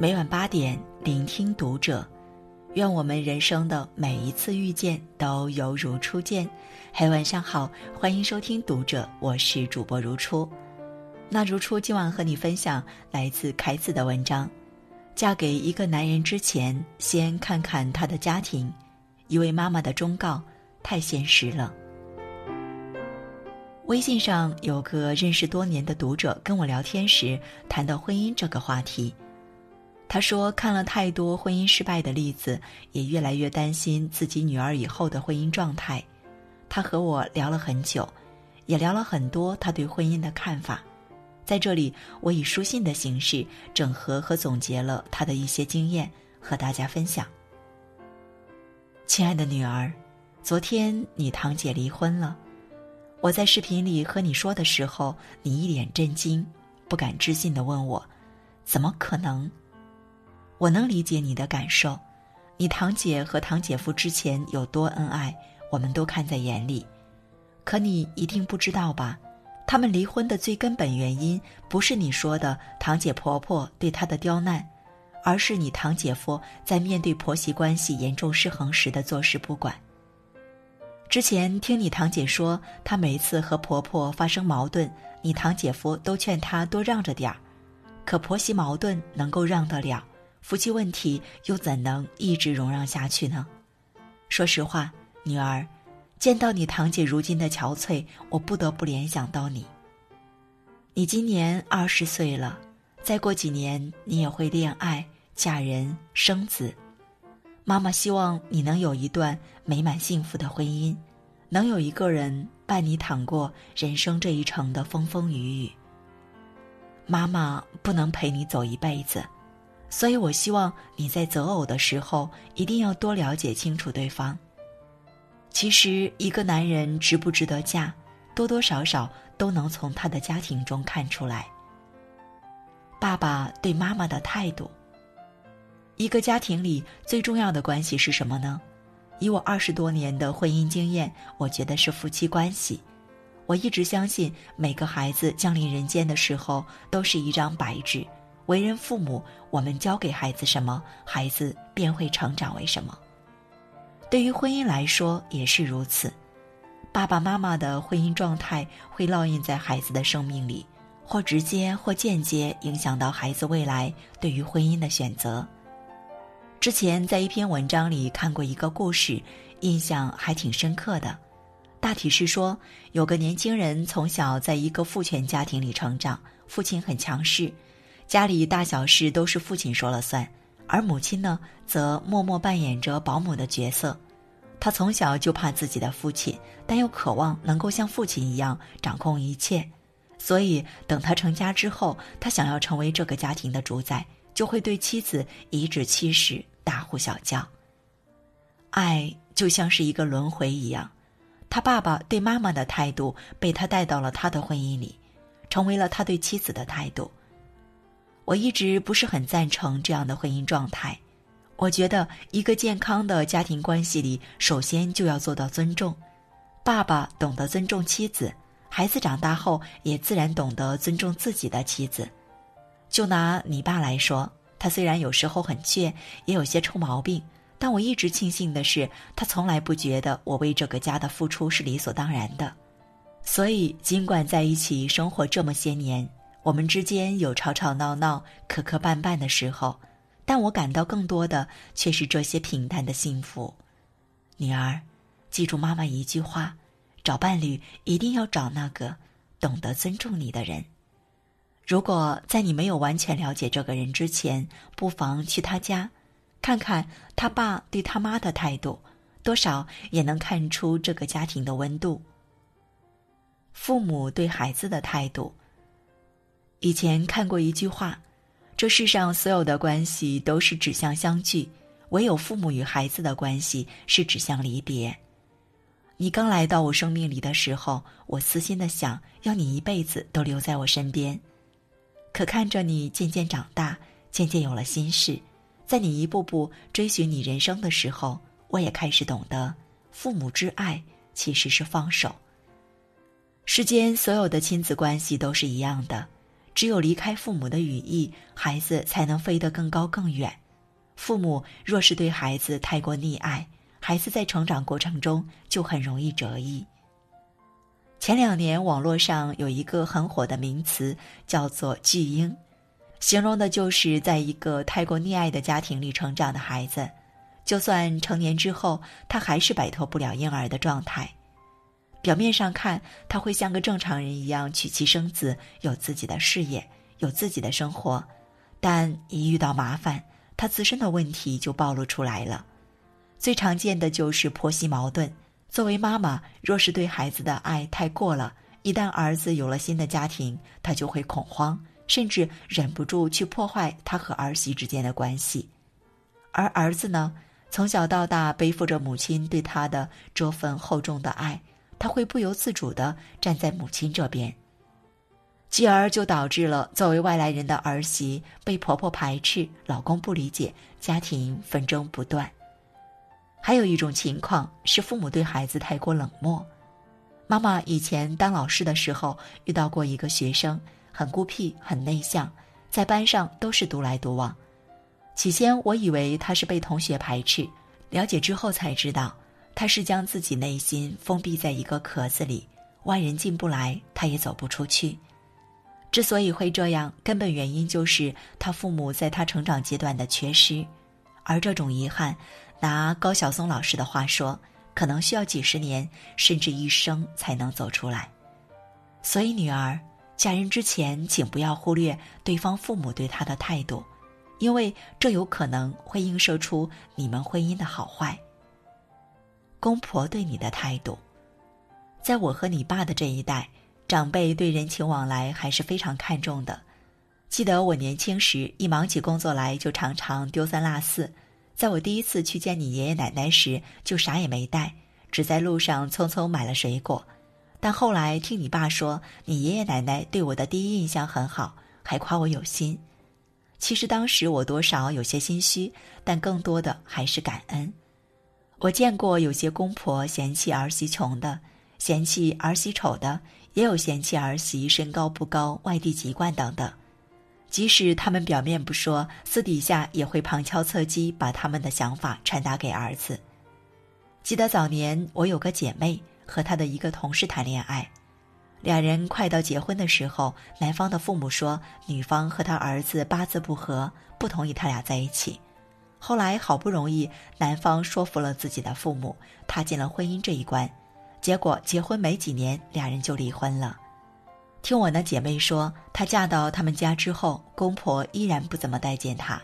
每晚八点，聆听读者。愿我们人生的每一次遇见都犹如初见。嘿，晚上好，欢迎收听读者，我是主播如初。那如初今晚和你分享来自凯子的文章：嫁给一个男人之前，先看看他的家庭。一位妈妈的忠告，太现实了。微信上有个认识多年的读者跟我聊天时谈到婚姻这个话题。他说：“看了太多婚姻失败的例子，也越来越担心自己女儿以后的婚姻状态。”他和我聊了很久，也聊了很多他对婚姻的看法。在这里，我以书信的形式整合和总结了他的一些经验，和大家分享。亲爱的女儿，昨天你堂姐离婚了。我在视频里和你说的时候，你一脸震惊，不敢置信的问我：“怎么可能？”我能理解你的感受，你堂姐和堂姐夫之前有多恩爱，我们都看在眼里。可你一定不知道吧？他们离婚的最根本原因，不是你说的堂姐婆婆对他的刁难，而是你堂姐夫在面对婆媳关系严重失衡时的坐视不管。之前听你堂姐说，她每次和婆婆发生矛盾，你堂姐夫都劝她多让着点儿，可婆媳矛盾能够让得了？夫妻问题又怎能一直容让下去呢？说实话，女儿，见到你堂姐如今的憔悴，我不得不联想到你。你今年二十岁了，再过几年你也会恋爱、嫁人、生子。妈妈希望你能有一段美满幸福的婚姻，能有一个人伴你淌过人生这一程的风风雨雨。妈妈不能陪你走一辈子。所以，我希望你在择偶的时候一定要多了解清楚对方。其实，一个男人值不值得嫁，多多少少都能从他的家庭中看出来。爸爸对妈妈的态度。一个家庭里最重要的关系是什么呢？以我二十多年的婚姻经验，我觉得是夫妻关系。我一直相信，每个孩子降临人间的时候都是一张白纸。为人父母，我们教给孩子什么，孩子便会成长为什么。对于婚姻来说也是如此，爸爸妈妈的婚姻状态会烙印在孩子的生命里，或直接或间接影响到孩子未来对于婚姻的选择。之前在一篇文章里看过一个故事，印象还挺深刻的。大体是说，有个年轻人从小在一个父权家庭里成长，父亲很强势。家里大小事都是父亲说了算，而母亲呢，则默默扮演着保姆的角色。他从小就怕自己的父亲，但又渴望能够像父亲一样掌控一切。所以，等他成家之后，他想要成为这个家庭的主宰，就会对妻子颐指气使、大呼小叫。爱就像是一个轮回一样，他爸爸对妈妈的态度被他带到了他的婚姻里，成为了他对妻子的态度。我一直不是很赞成这样的婚姻状态，我觉得一个健康的家庭关系里，首先就要做到尊重。爸爸懂得尊重妻子，孩子长大后也自然懂得尊重自己的妻子。就拿你爸来说，他虽然有时候很倔，也有些臭毛病，但我一直庆幸的是，他从来不觉得我为这个家的付出是理所当然的。所以，尽管在一起生活这么些年，我们之间有吵吵闹闹、磕磕绊绊的时候，但我感到更多的却是这些平淡的幸福。女儿，记住妈妈一句话：找伴侣一定要找那个懂得尊重你的人。如果在你没有完全了解这个人之前，不妨去他家，看看他爸对他妈的态度，多少也能看出这个家庭的温度。父母对孩子的态度。以前看过一句话：“这世上所有的关系都是指向相聚，唯有父母与孩子的关系是指向离别。”你刚来到我生命里的时候，我私心的想要你一辈子都留在我身边。可看着你渐渐长大，渐渐有了心事，在你一步步追寻你人生的时候，我也开始懂得，父母之爱其实是放手。世间所有的亲子关系都是一样的。只有离开父母的羽翼，孩子才能飞得更高更远。父母若是对孩子太过溺爱，孩子在成长过程中就很容易折翼。前两年网络上有一个很火的名词，叫做“巨婴”，形容的就是在一个太过溺爱的家庭里成长的孩子，就算成年之后，他还是摆脱不了婴儿的状态。表面上看，他会像个正常人一样娶妻生子，有自己的事业，有自己的生活，但一遇到麻烦，他自身的问题就暴露出来了。最常见的就是婆媳矛盾。作为妈妈，若是对孩子的爱太过了，一旦儿子有了新的家庭，她就会恐慌，甚至忍不住去破坏他和儿媳之间的关系。而儿子呢，从小到大背负着母亲对他的这份厚重的爱，他会不由自主地站在母亲这边，继而就导致了作为外来人的儿媳被婆婆排斥，老公不理解，家庭纷争不断。还有一种情况是父母对孩子太过冷漠。妈妈以前当老师的时候遇到过一个学生，很孤僻、很内向，在班上都是独来独往。起先我以为他是被同学排斥，了解之后才知道，他是将自己内心封闭在一个壳子里，外人进不来，他也走不出去。之所以会这样，根本原因就是他父母在他成长阶段的缺失，而这种遗憾。拿高晓松老师的话说，可能需要几十年甚至一生才能走出来。所以，女儿嫁人之前，请不要忽略对方父母对她的态度，因为这有可能会映射出你们婚姻的好坏。公婆对你的态度，在我和你爸的这一代，长辈对人情往来还是非常看重的。记得我年轻时，一忙起工作来，就常常丢三落四。在我第一次去见你爷爷奶奶时，就啥也没带，只在路上匆匆买了水果。但后来听你爸说，你爷爷奶奶对我的第一印象很好，还夸我有心。其实当时我多少有些心虚，但更多的还是感恩。我见过有些公婆嫌弃儿媳穷的，嫌弃儿媳丑的，也有嫌弃儿媳身高不高、外地籍贯等等。即使他们表面不说，私底下也会旁敲侧击把他们的想法传达给儿子。记得早年我有个姐妹和她的一个同事谈恋爱，两人快到结婚的时候，男方的父母说女方和他儿子八字不合，不同意他俩在一起。后来好不容易男方说服了自己的父母，踏进了婚姻这一关，结果结婚没几年，俩人就离婚了。听我那姐妹说，她嫁到他们家之后，公婆依然不怎么待见她，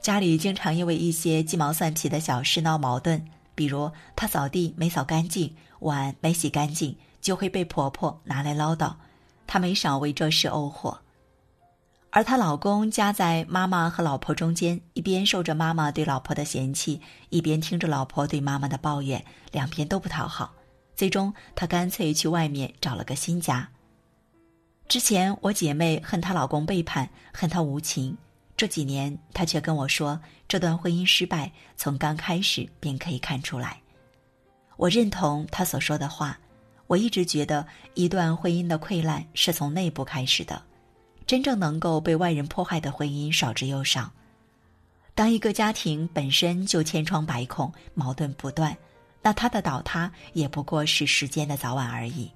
家里经常因为一些鸡毛蒜皮的小事闹矛盾，比如她扫地没扫干净，碗没洗干净，就会被婆婆拿来唠叨，她没少为这事怄火。而她老公夹在妈妈和老婆中间，一边受着妈妈对老婆的嫌弃，一边听着老婆对妈妈的抱怨，两边都不讨好，最终她干脆去外面找了个新家。之前我姐妹恨她老公背叛，恨他无情。这几年她却跟我说，这段婚姻失败从刚开始便可以看出来。我认同她所说的话。我一直觉得，一段婚姻的溃烂是从内部开始的。真正能够被外人破坏的婚姻少之又少。当一个家庭本身就千疮百孔、矛盾不断，那它的倒塌也不过是时间的早晚而已。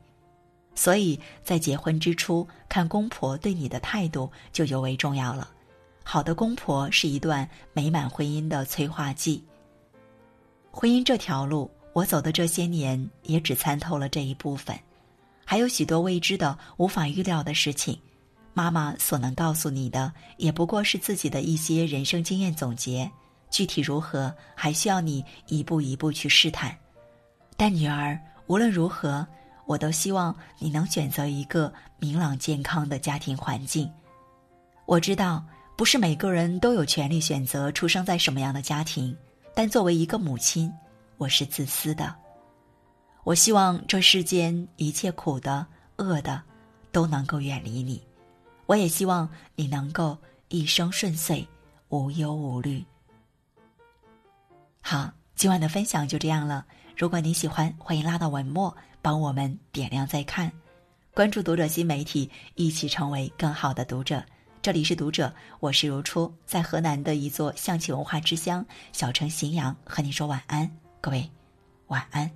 所以在结婚之初，看公婆对你的态度就尤为重要了。好的公婆是一段美满婚姻的催化剂。婚姻这条路，我走的这些年也只参透了这一部分，还有许多未知的、无法预料的事情。妈妈所能告诉你的，也不过是自己的一些人生经验总结，具体如何，还需要你一步一步去试探。但女儿，无论如何。我都希望你能选择一个明朗健康的家庭环境。我知道不是每个人都有权利选择出生在什么样的家庭，但作为一个母亲，我是自私的。我希望这世间一切苦的、恶的，都能够远离你。我也希望你能够一生顺遂，无忧无虑。好，今晚的分享就这样了。如果你喜欢，欢迎拉到文末。帮我们点亮再看，关注读者新媒体，一起成为更好的读者。这里是读者，我是如初，在河南的一座象棋文化之乡小城荥阳，和你说晚安，各位，晚安。